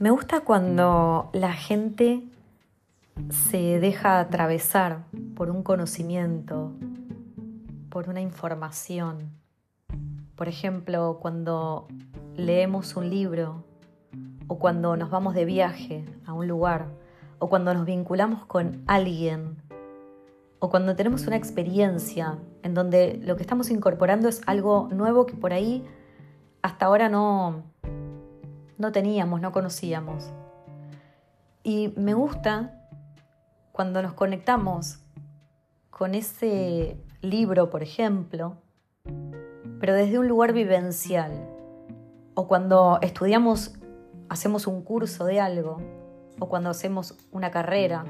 Me gusta cuando la gente se deja atravesar por un conocimiento, por una información. Por ejemplo, cuando leemos un libro o cuando nos vamos de viaje a un lugar o cuando nos vinculamos con alguien o cuando tenemos una experiencia en donde lo que estamos incorporando es algo nuevo que por ahí hasta ahora no, no teníamos, no conocíamos. Y me gusta cuando nos conectamos con ese libro, por ejemplo, pero desde un lugar vivencial, o cuando estudiamos, hacemos un curso de algo, o cuando hacemos una carrera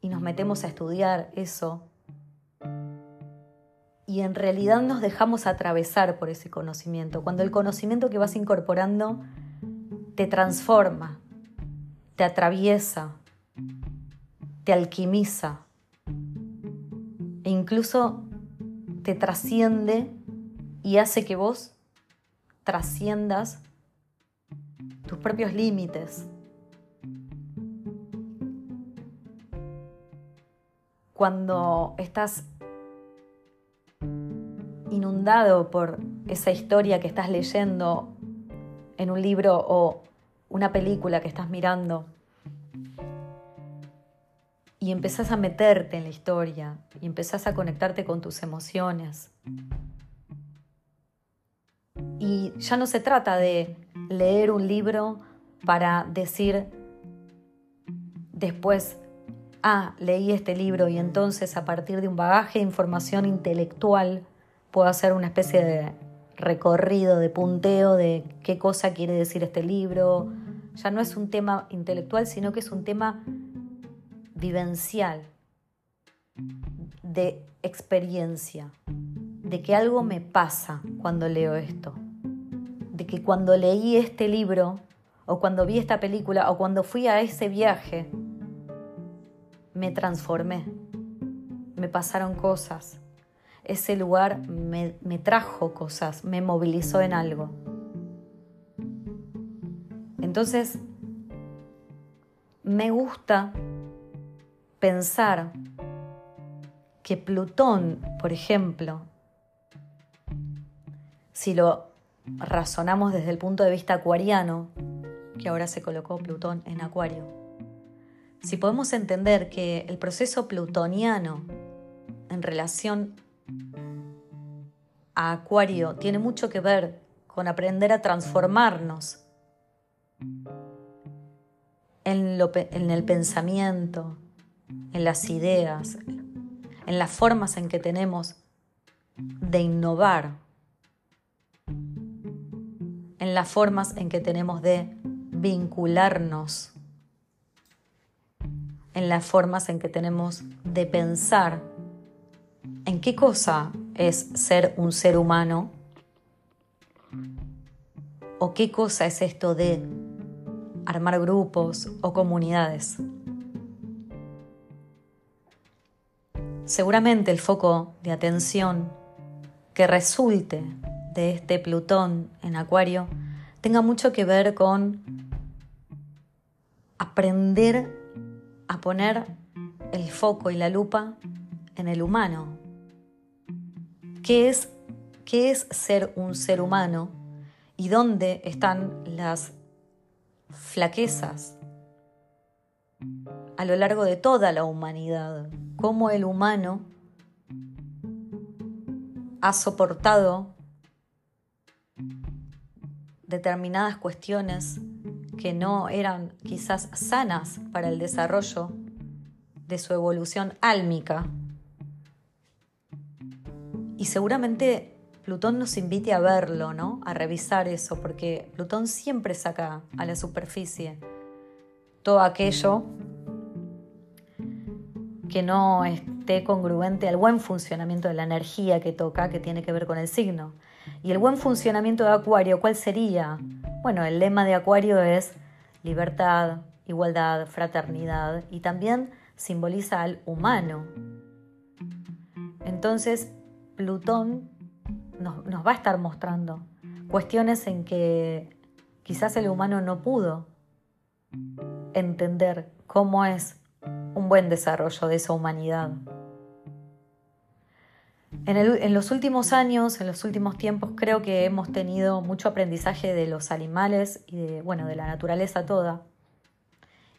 y nos metemos a estudiar eso, y en realidad nos dejamos atravesar por ese conocimiento, cuando el conocimiento que vas incorporando te transforma, te atraviesa, te alquimiza e incluso te trasciende y hace que vos trasciendas tus propios límites. Cuando estás inundado por esa historia que estás leyendo en un libro o una película que estás mirando y empezás a meterte en la historia y empezás a conectarte con tus emociones. Y ya no se trata de leer un libro para decir después, ah, leí este libro y entonces a partir de un bagaje de información intelectual puedo hacer una especie de recorrido, de punteo de qué cosa quiere decir este libro. Ya no es un tema intelectual, sino que es un tema vivencial, de experiencia, de que algo me pasa cuando leo esto, de que cuando leí este libro, o cuando vi esta película, o cuando fui a ese viaje, me transformé, me pasaron cosas, ese lugar me, trajo cosas, me movilizó en algo. Entonces, me gusta pensar que Plutón, por ejemplo, si lo razonamos desde el punto de vista acuariano, que ahora se colocó Plutón en Acuario, si podemos entender que el proceso plutoniano en relación a Acuario tiene mucho que ver con aprender a transformarnos en, en, el pensamiento, en las ideas, en las formas en que tenemos de innovar, en las formas en que tenemos de vincularnos, en las formas en que tenemos de pensar en qué cosa es ser un ser humano o qué cosa es esto de armar grupos o comunidades. Seguramente el foco de atención que resulte de este Plutón en Acuario tenga mucho que ver con aprender a poner el foco y la lupa en el humano, qué es, qué es ser un ser humano y dónde están las flaquezas a lo largo de toda la humanidad, cómo el humano ha soportado determinadas cuestiones que no eran quizás sanas para el desarrollo de su evolución álmica y seguramente Plutón nos invite a verlo, ¿no? A revisar eso, porque Plutón siempre saca a la superficie todo aquello que no esté congruente al buen funcionamiento de la energía que toca, que tiene que ver con el signo. Y el buen funcionamiento de Acuario, ¿cuál sería? Bueno, el lema de Acuario es libertad, igualdad, fraternidad y también simboliza al humano. Entonces, Plutón nos, va a estar mostrando cuestiones en que quizás el humano no pudo entender cómo es un buen desarrollo de esa humanidad. En, los últimos años, en los últimos tiempos, creo que hemos tenido mucho aprendizaje de los animales y de, bueno, de la naturaleza toda.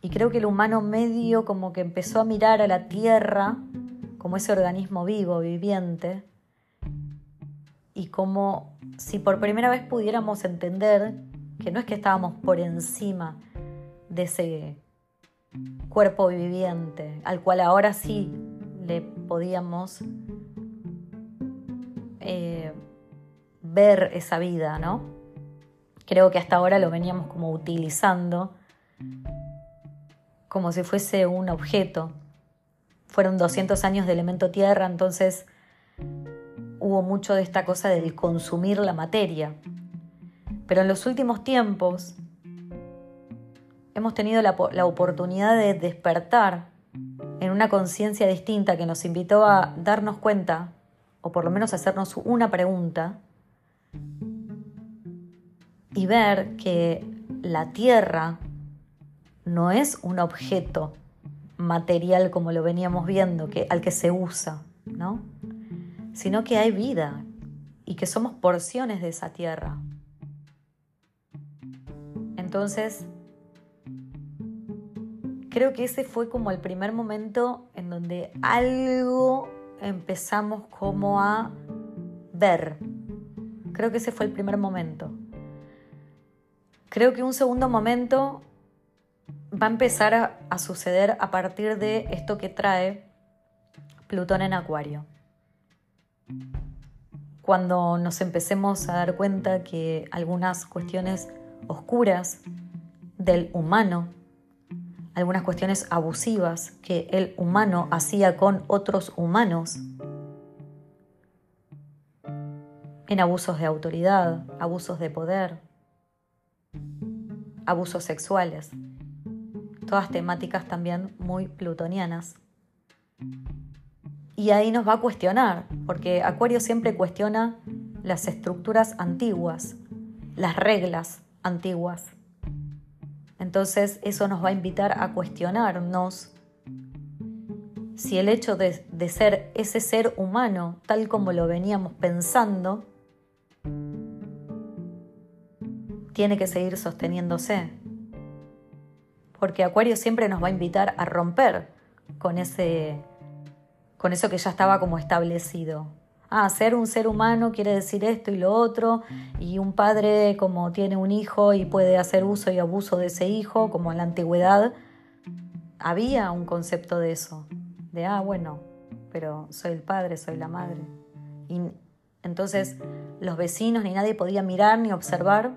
Y creo que el humano medio como que empezó a mirar a la tierra como ese organismo vivo, viviente, y como si por primera vez pudiéramos entender que no es que estábamos por encima de ese cuerpo viviente, al cual ahora sí le podíamos eh, ver esa vida, ¿no? Creo que hasta ahora lo veníamos como utilizando como si fuese un objeto. Fueron 200 años de elemento tierra, entonces hubo mucho de esta cosa del consumir la materia. Pero en los últimos tiempos hemos tenido la, oportunidad de despertar en una conciencia distinta que nos invitó a darnos cuenta o por lo menos hacernos una pregunta y ver que la Tierra no es un objeto material como lo veníamos viendo, que, al que se usa, ¿no? Sino que hay vida y que somos porciones de esa Tierra. Entonces, creo que ese fue como el primer momento en donde algo empezamos como a ver. Creo que ese fue el primer momento. Creo que un segundo momento va a empezar a, suceder a partir de esto que trae Plutón en Acuario. Cuando nos empecemos a dar cuenta que algunas cuestiones oscuras del humano algunas cuestiones abusivas que el humano hacía con otros humanos, en abusos de autoridad, abusos de poder, abusos sexuales, todas temáticas también muy plutonianas. Y ahí nos va a cuestionar, porque Acuario siempre cuestiona las estructuras antiguas, las reglas antiguas. Entonces eso nos va a invitar a cuestionarnos si el hecho de, ser ese ser humano tal como lo veníamos pensando tiene que seguir sosteniéndose. Porque Acuario siempre nos va a invitar a romper con, ese, con eso que ya estaba como establecido ah, ser un ser humano quiere decir esto y lo otro, y un padre como tiene un hijo y puede hacer uso y abuso de ese hijo, como en la antigüedad, había un concepto de eso, de, ah, bueno, pero soy el padre, soy la madre. Y entonces los vecinos ni nadie podía mirar ni observar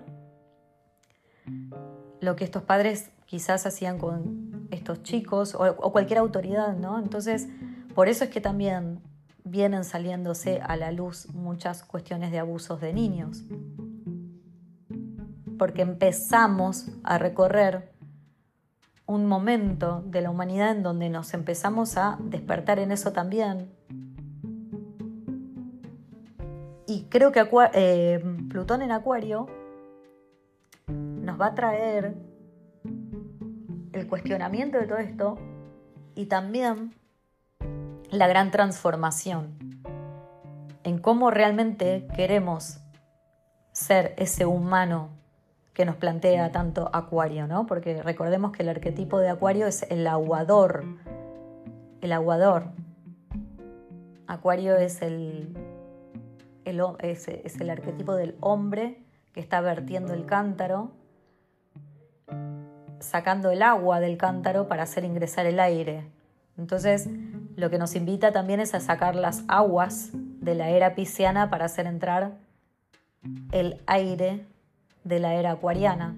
lo que estos padres quizás hacían con estos chicos o, o cualquier autoridad, ¿no? Entonces, por eso es que también vienen saliéndose a la luz muchas cuestiones de abusos de niños. Porque empezamos a recorrer un momento de la humanidad en donde nos empezamos a despertar en eso también. Y creo que eh, Plutón en Acuario nos va a traer el cuestionamiento de todo esto y también la gran transformación en cómo realmente queremos ser ese humano que nos plantea tanto Acuario, ¿no? Porque recordemos que el arquetipo de Acuario es el aguador, el aguador. Acuario es el, es, es el arquetipo del hombre que está vertiendo el cántaro, sacando el agua del cántaro para hacer ingresar el aire. Entonces, lo que nos invita también es a sacar las aguas de la era pisciana para hacer entrar el aire de la era acuariana.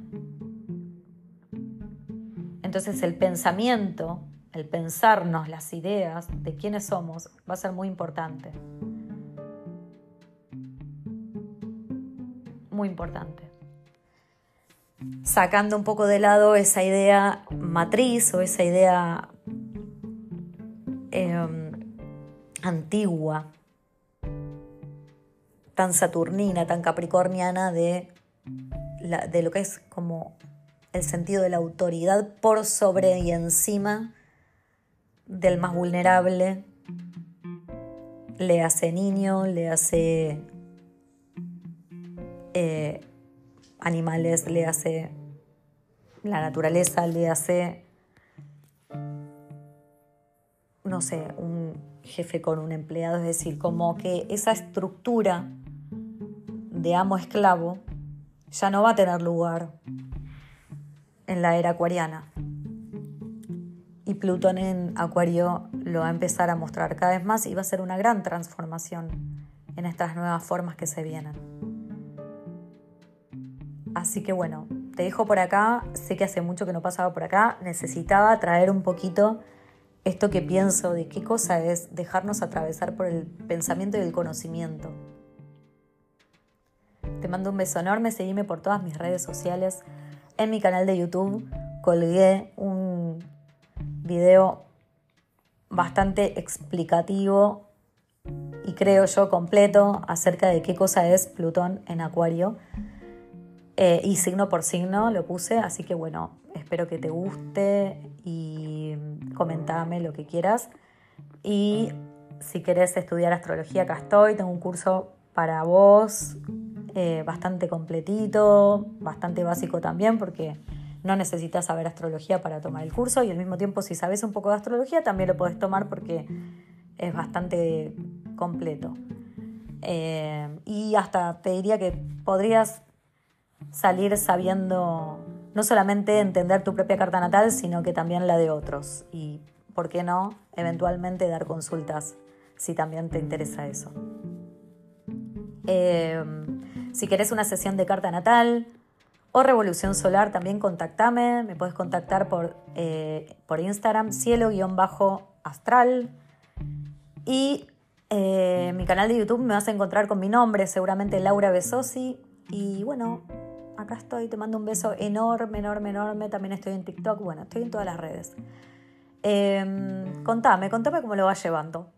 Entonces el pensamiento, el pensarnos las ideas de quiénes somos va a ser muy importante. Muy importante. Sacando un poco de lado esa idea matriz o esa idea antigua, tan saturnina, tan capricorniana de de lo que es como el sentido de la autoridad por sobre y encima del más vulnerable. Le hace niño, le hace eh, animales, le hace la naturaleza, le hace, no sé, un jefe con un empleado, es decir, como que esa estructura de amo-esclavo ya no va a tener lugar en la era acuariana. Y Plutón en Acuario lo va a empezar a mostrar cada vez más y va a ser una gran transformación en estas nuevas formas que se vienen. Así que bueno, te dejo por acá. Sé que hace mucho que no pasaba por acá. Necesitaba traer un poquito esto que pienso de qué cosa es dejarnos atravesar por el pensamiento y el conocimiento. Te mando un beso enorme, seguime por todas mis redes sociales. En mi canal de YouTube colgué un video bastante explicativo y creo yo completo acerca de qué cosa es Plutón en Acuario. Eh, y signo por signo lo puse, así que bueno, espero que te guste y comentame lo que quieras. Y si querés estudiar astrología, acá estoy, tengo un curso para vos eh, bastante completito, bastante básico también, porque no necesitas saber astrología para tomar el curso y al mismo tiempo si sabes un poco de astrología también lo podés tomar porque es bastante completo. Eh, y hasta te diría que podrías salir sabiendo no solamente entender tu propia carta natal, sino que también la de otros. Y, ¿por qué no? Eventualmente dar consultas si también te interesa eso. Eh, si querés una sesión de carta natal o revolución solar, también contactame. Me puedes contactar por, eh, por Instagram, cielo-astral. Y eh, mi canal de YouTube me vas a encontrar con mi nombre, seguramente Laura Besosi. Y bueno, acá estoy, te mando un beso enorme, enorme, enorme. También estoy en TikTok, bueno, estoy en todas las redes. Em, contame, contame cómo lo vas llevando.